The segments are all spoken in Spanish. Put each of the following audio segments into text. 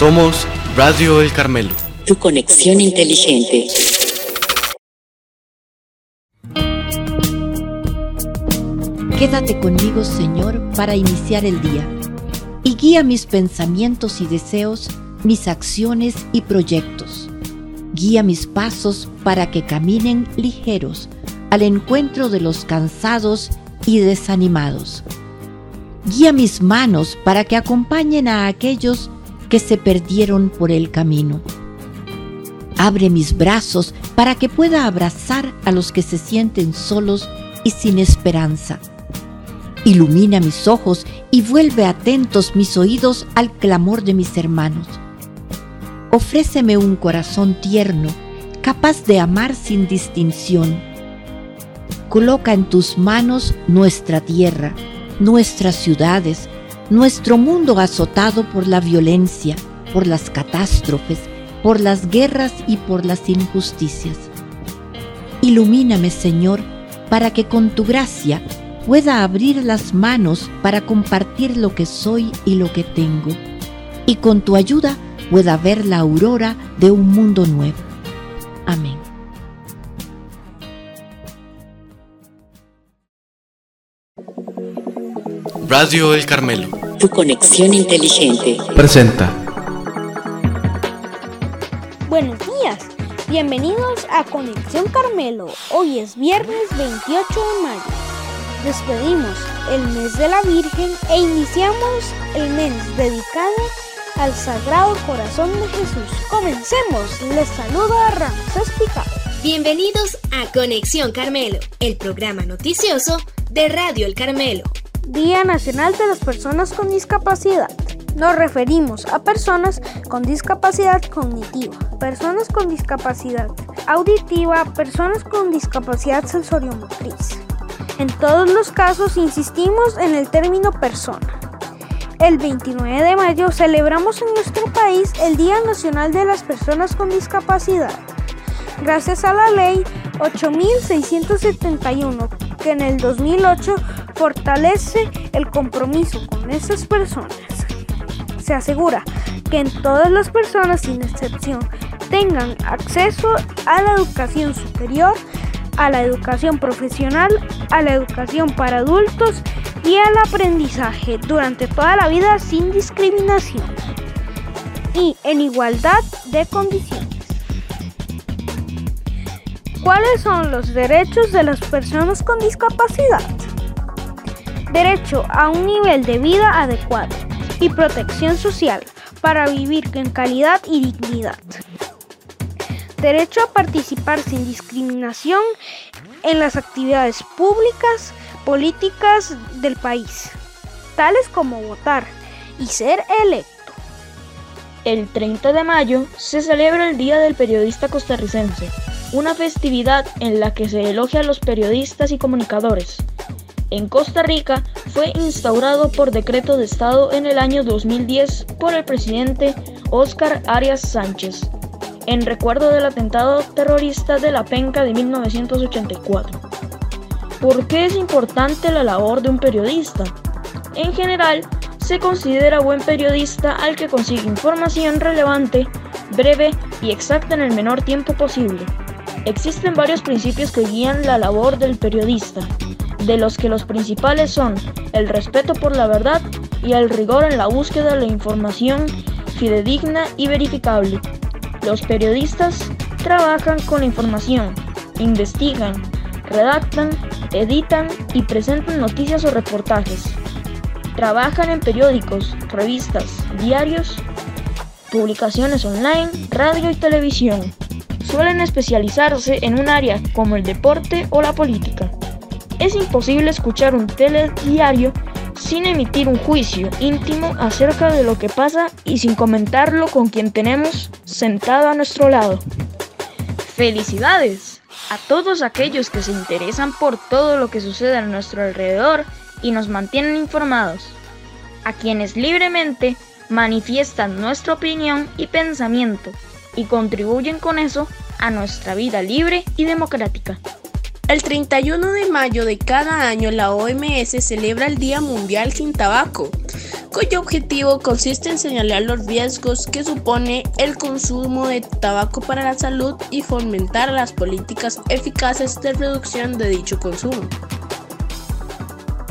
Somos Radio El Carmelo. Tu conexión inteligente. Quédate conmigo, Señor, para iniciar el día y guía mis pensamientos y deseos, mis acciones y proyectos. Guía mis pasos para que caminen ligeros al encuentro de los cansados y desanimados. Guía mis manos para que acompañen a aquellos que se perdieron por el camino. Abre mis brazos para que pueda abrazar a los que se sienten solos y sin esperanza. Ilumina mis ojos y vuelve atentos mis oídos al clamor de mis hermanos. Ofréceme un corazón tierno, capaz de amar sin distinción. Coloca en tus manos nuestra tierra, nuestras ciudades, nuestro mundo azotado por la violencia, por las catástrofes, por las guerras y por las injusticias. Ilumíname, Señor, para que con tu gracia pueda abrir las manos para compartir lo que soy y lo que tengo, y con tu ayuda pueda ver la aurora de un mundo nuevo. Amén. Radio El Carmelo. Tu conexión inteligente. Presenta. Buenos días, bienvenidos a Conexión Carmelo. Hoy es viernes 28 de mayo. Despedimos el mes de la Virgen e iniciamos el mes dedicado al Sagrado Corazón de Jesús. Comencemos. Les saluda Ramsés Picado. Bienvenidos a Conexión Carmelo, el programa noticioso de Radio El Carmelo. Día Nacional de las Personas con Discapacidad. Nos referimos a personas con discapacidad cognitiva, personas con discapacidad auditiva, personas con discapacidad sensoriomotriz. En todos los casos insistimos en el término persona. El 29 de mayo celebramos en nuestro país el Día Nacional de las Personas con Discapacidad, gracias a la ley 8671 que en el 2008 fortalece el compromiso con esas personas. Se asegura que en todas las personas sin excepción tengan acceso a la educación superior, a la educación profesional, a la educación para adultos y al aprendizaje durante toda la vida sin discriminación y en igualdad de condiciones. ¿Cuáles son los derechos de las personas con discapacidad? Derecho a un nivel de vida adecuado y protección social para vivir con calidad y dignidad. Derecho a participar sin discriminación en las actividades públicas, políticas del país, tales como votar y ser electo. El 30 de mayo se celebra el Día del Periodista Costarricense, una festividad en la que se elogia a los periodistas y comunicadores. En Costa Rica fue instaurado por decreto de Estado en el año 2010 por el presidente Óscar Arias Sánchez, en recuerdo del atentado terrorista de la Penca de 1984. ¿Por qué es importante la labor de un periodista? En general, se considera buen periodista al que consigue información relevante, breve y exacta en el menor tiempo posible. Existen varios principios que guían la labor del periodista, de los que los principales son el respeto por la verdad y el rigor en la búsqueda de la información fidedigna y verificable. Los periodistas trabajan con información, investigan, redactan, editan y presentan noticias o reportajes. Trabajan en periódicos, revistas, diarios, publicaciones online, radio y televisión. Suelen especializarse en un área como el deporte o la política. Es imposible escuchar un telediario sin emitir un juicio íntimo acerca de lo que pasa y sin comentarlo con quien tenemos sentado a nuestro lado. ¡Felicidades! A todos aquellos que se interesan por todo lo que sucede a nuestro alrededor y nos mantienen informados. A quienes libremente manifiestan nuestra opinión y pensamiento y contribuyen con eso a nuestra vida libre y democrática. El 31 de mayo de cada año la OMS celebra el Día Mundial sin Tabaco, cuyo objetivo consiste en señalar los riesgos que supone el consumo de tabaco para la salud y fomentar las políticas eficaces de reducción de dicho consumo.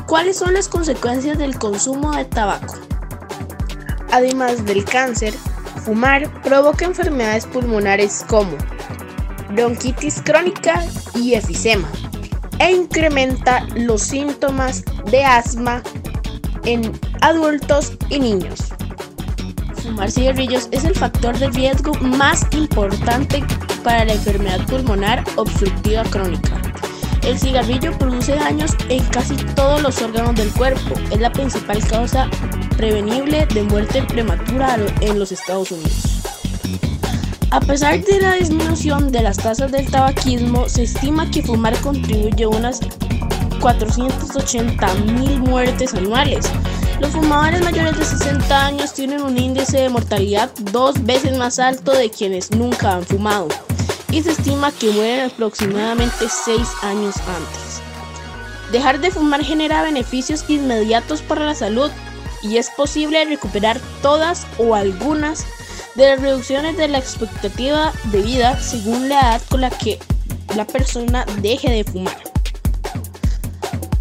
¿Cuáles son las consecuencias del consumo de tabaco? Además del cáncer, fumar provoca enfermedades pulmonares como bronquitis crónica y efisema e incrementa los síntomas de asma en adultos y niños. Fumar cigarrillos es el factor de riesgo más importante para la enfermedad pulmonar obstructiva crónica. El cigarrillo produce daños en casi todos los órganos del cuerpo. Es la principal causa prevenible de muerte prematura en los Estados Unidos. A pesar de la disminución de las tasas del tabaquismo, se estima que fumar contribuye a unas 480 mil muertes anuales. Los fumadores mayores de 60 años tienen un índice de mortalidad dos veces más alto de quienes nunca han fumado y se estima que mueren aproximadamente 6 años antes. Dejar de fumar genera beneficios inmediatos para la salud y es posible recuperar todas o algunas de las reducciones de la expectativa de vida según la edad con la que la persona deje de fumar.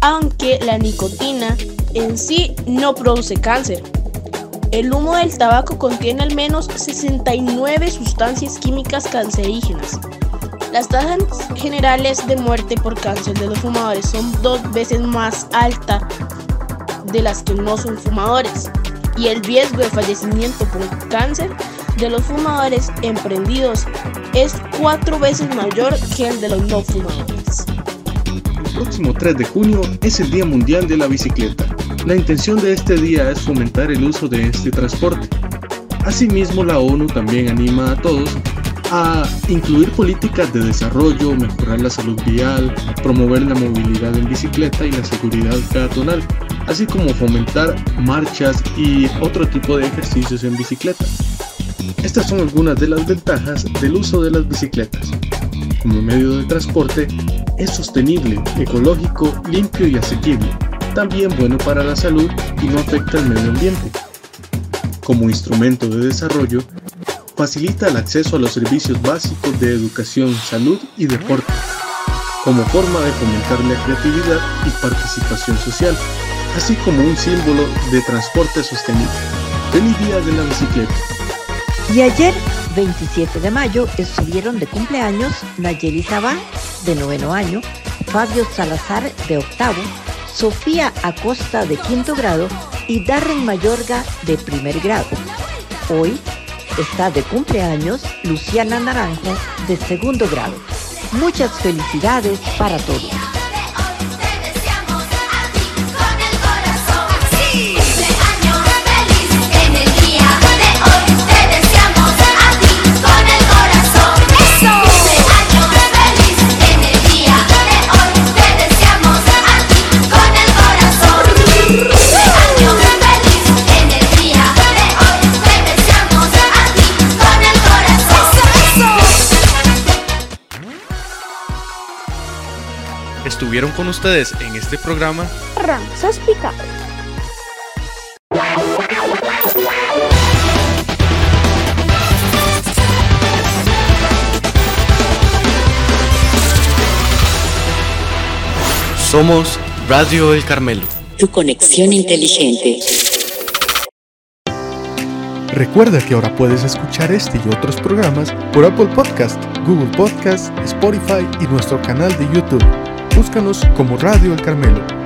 Aunque la nicotina en sí no produce cáncer. El humo del tabaco contiene al menos 69 sustancias químicas cancerígenas. Las tasas generales de muerte por cáncer de los fumadores son dos veces más altas de las que no son fumadores y el riesgo de fallecimiento por cáncer de los fumadores emprendidos es cuatro veces mayor que el de los no fumadores. El próximo 3 de junio es el Día Mundial de la Bicicleta. La intención de este día es fomentar el uso de este transporte. Asimismo, la ONU también anima a todos a incluir políticas de desarrollo, mejorar la salud vial, promover la movilidad en bicicleta y la seguridad peatonal, así como fomentar marchas y otro tipo de ejercicios en bicicleta. Estas son algunas de las ventajas del uso de las bicicletas. Como medio de transporte, es sostenible, ecológico, limpio y asequible. También bueno para la salud y no afecta al medio ambiente. Como instrumento de desarrollo, facilita el acceso a los servicios básicos de educación, salud y deporte, como forma de fomentar la creatividad y participación social, así como un símbolo de transporte sostenible. Feliz Día de la Bicicleta. Y ayer, 27 de mayo, estuvieron de cumpleaños Nayeli Sabá, de noveno año, Fabio Salazar, de octavo, Sofía Acosta, de quinto grado, y Darren Mayorga, de primer grado. Hoy está de cumpleaños Luciana Naranjo, de segundo grado. Muchas felicidades para todos. Estuvieron con ustedes en este programa Ramsés Picado. Somos Radio El Carmelo. Tu conexión inteligente. Recuerda que ahora puedes escuchar este y otros programas por Apple Podcast, Google Podcast, Spotify y nuestro canal de YouTube. Búscanos como Radio El Carmelo.